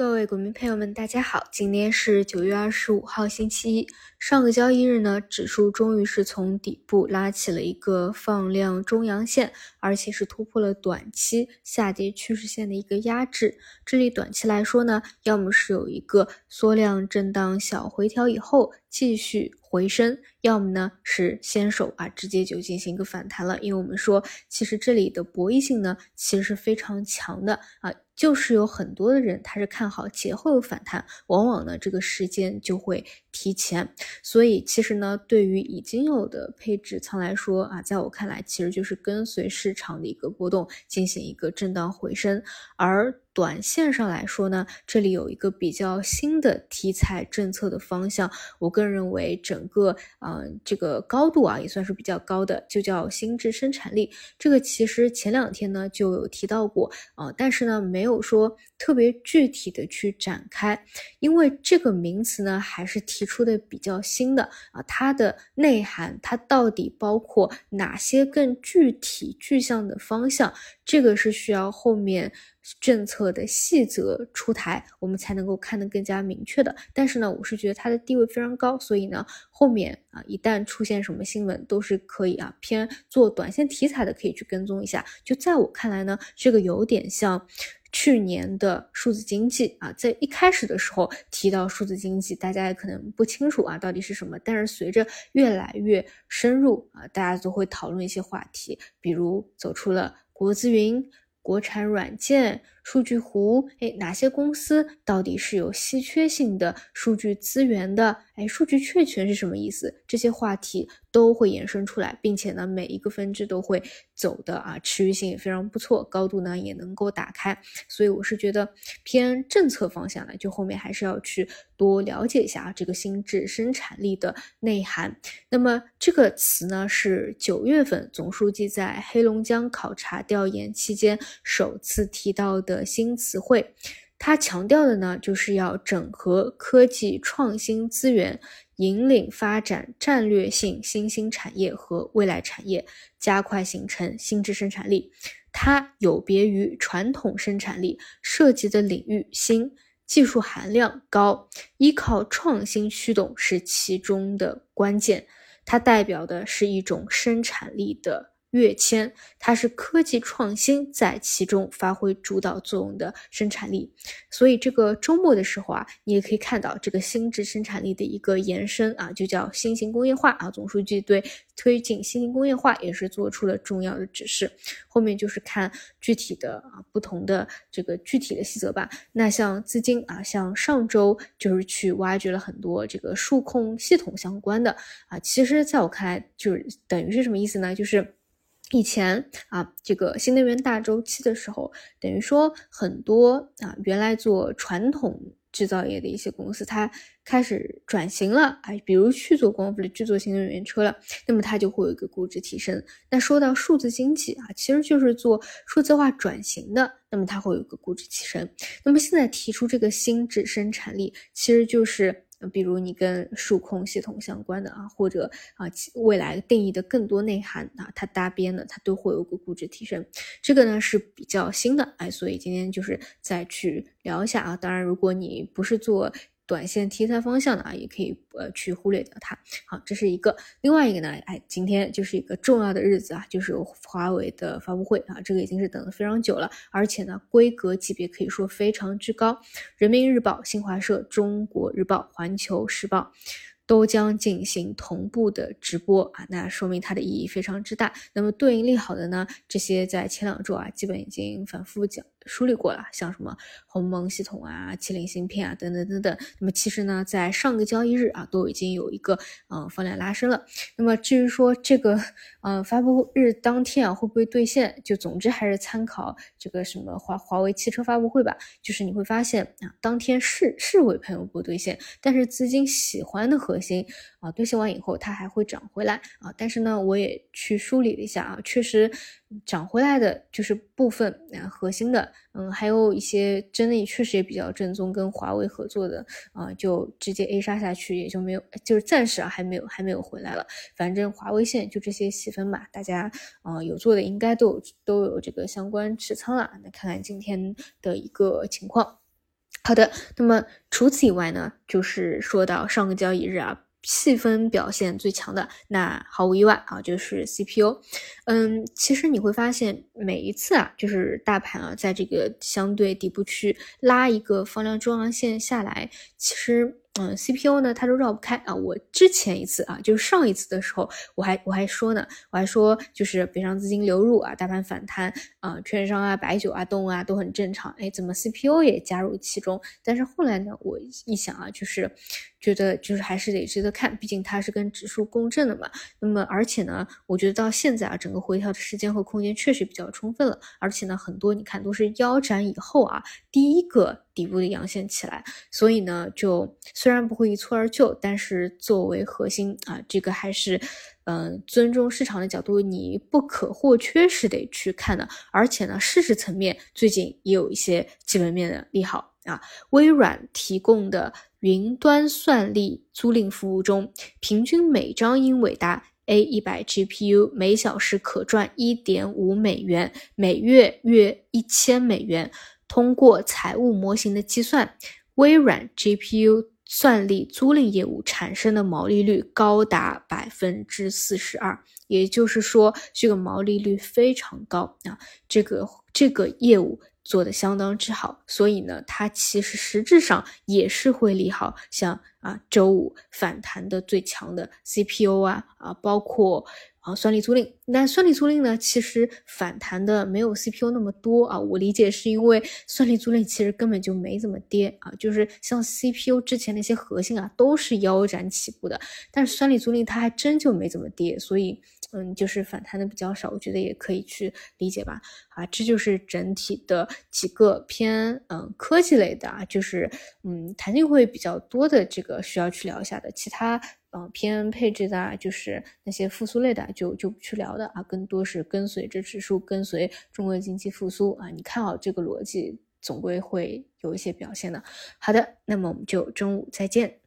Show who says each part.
Speaker 1: 各位股民朋友们，大家好，今天是九月二十五号，星期一。上个交易日呢，指数终于是从底部拉起了一个放量中阳线，而且是突破了短期下跌趋势线的一个压制。这里短期来说呢，要么是有一个缩量震荡小回调以后继续回升，要么呢是先手啊直接就进行一个反弹了。因为我们说，其实这里的博弈性呢，其实是非常强的啊。就是有很多的人，他是看好节后有反弹，往往呢这个时间就会提前。所以其实呢，对于已经有的配置仓来说啊，在我看来，其实就是跟随市场的一个波动进行一个震荡回升，而。短线上来说呢，这里有一个比较新的题材政策的方向，我个人认为整个嗯这个高度啊也算是比较高的，就叫新质生产力。这个其实前两天呢就有提到过啊，但是呢没有说特别具体的去展开，因为这个名词呢还是提提出的比较新的啊，它的内涵它到底包括哪些更具体具象的方向，这个是需要后面。政策的细则出台，我们才能够看得更加明确的。但是呢，我是觉得它的地位非常高，所以呢，后面啊，一旦出现什么新闻，都是可以啊偏做短线题材的，可以去跟踪一下。就在我看来呢，这个有点像去年的数字经济啊，在一开始的时候提到数字经济，大家也可能不清楚啊到底是什么，但是随着越来越深入啊，大家都会讨论一些话题，比如走出了国资云。国产软件。数据湖，哎，哪些公司到底是有稀缺性的数据资源的？哎，数据确权是什么意思？这些话题都会延伸出来，并且呢，每一个分支都会走的啊，持续性也非常不错，高度呢也能够打开。所以我是觉得偏政策方向的，就后面还是要去多了解一下啊，这个新质生产力的内涵。那么这个词呢，是九月份总书记在黑龙江考察调研期间首次提到的。的新词汇，它强调的呢，就是要整合科技创新资源，引领发展战略性新兴产业和未来产业，加快形成新质生产力。它有别于传统生产力，涉及的领域新，技术含量高，依靠创新驱动是其中的关键。它代表的是一种生产力的。跃迁，它是科技创新在其中发挥主导作用的生产力，所以这个周末的时候啊，你也可以看到这个新质生产力的一个延伸啊，就叫新型工业化啊。总书记对推进新型工业化也是做出了重要的指示，后面就是看具体的啊不同的这个具体的细则吧。那像资金啊，像上周就是去挖掘了很多这个数控系统相关的啊，其实在我看来就是等于是什么意思呢？就是。以前啊，这个新能源大周期的时候，等于说很多啊，原来做传统制造业的一些公司，它开始转型了，哎，比如去做光伏的，去做新能源车了，那么它就会有一个估值提升。那说到数字经济啊，其实就是做数字化转型的，那么它会有一个估值提升。那么现在提出这个新质生产力，其实就是。比如你跟数控系统相关的啊，或者啊未来定义的更多内涵啊，它搭边的，它都会有个估值提升。这个呢是比较新的，哎，所以今天就是再去聊一下啊。当然，如果你不是做。短线题材方向的啊，也可以呃去忽略掉它。好，这是一个。另外一个呢，哎，今天就是一个重要的日子啊，就是华为的发布会啊，这个已经是等了非常久了，而且呢，规格级别可以说非常之高。人民日报、新华社、中国日报、环球时报。都将进行同步的直播啊，那说明它的意义非常之大。那么对应利好的呢，这些在前两周啊，基本已经反复讲梳理过了，像什么鸿蒙系统啊、麒麟芯片啊等等等等。那么其实呢，在上个交易日啊，都已经有一个嗯放量拉升了。那么至于说这个嗯发布日当天啊会不会兑现，就总之还是参考这个什么华华为汽车发布会吧。就是你会发现啊，当天是是会喷不兑现，但是资金喜欢的核心啊，兑现完以后它还会涨回来啊，但是呢，我也去梳理了一下啊，确实涨回来的就是部分啊核心的，嗯，还有一些真的确实也比较正宗，跟华为合作的啊，就直接 A 杀下去，也就没有，就是暂时啊还没有还没有回来了。反正华为线就这些细分吧，大家啊有做的应该都有都有这个相关持仓了，那看看今天的一个情况。好的，那么除此以外呢，就是说到上个交易日啊。细分表现最强的，那毫无意外啊，就是 CPU。嗯，其实你会发现，每一次啊，就是大盘啊，在这个相对底部区拉一个放量中阳线下来，其实。嗯，CPU 呢，它都绕不开啊。我之前一次啊，就是上一次的时候，我还我还说呢，我还说就是北上资金流入啊，大盘反弹啊，券商啊、白酒啊、动啊都很正常。哎，怎么 CPU 也加入其中？但是后来呢，我一想啊，就是觉得就是还是得值得看，毕竟它是跟指数共振的嘛。那么而且呢，我觉得到现在啊，整个回调的时间和空间确实比较充分了。而且呢，很多你看都是腰斩以后啊，第一个。底部的阳线起来，所以呢，就虽然不会一蹴而就，但是作为核心啊，这个还是，嗯，尊重市场的角度，你不可或缺是得去看的。而且呢，事实层面最近也有一些基本面的利好啊。微软提供的云端算力租赁服务中，平均每张英伟达 A 一百 GPU 每小时可赚一点五美元，每月约一千美元。通过财务模型的计算，微软 GPU 算力租赁业务产生的毛利率高达百分之四十二，也就是说，这个毛利率非常高啊！这个这个业务做的相当之好，所以呢，它其实实质上也是会利好像啊周五反弹的最强的 CPU 啊啊，包括。啊，算力租赁，那算力租赁呢？其实反弹的没有 CPU 那么多啊。我理解是因为算力租赁其实根本就没怎么跌啊，就是像 CPU 之前那些核心啊，都是腰斩起步的，但是算力租赁它还真就没怎么跌，所以嗯，就是反弹的比较少，我觉得也可以去理解吧。啊，这就是整体的几个偏嗯科技类的啊，就是嗯弹性会比较多的这个需要去聊一下的，其他。呃，偏配置的，就是那些复苏类的，就就不去聊的啊，更多是跟随着指数，跟随中国经济复苏啊，你看好这个逻辑，总归会有一些表现的。好的，那么我们就中午再见。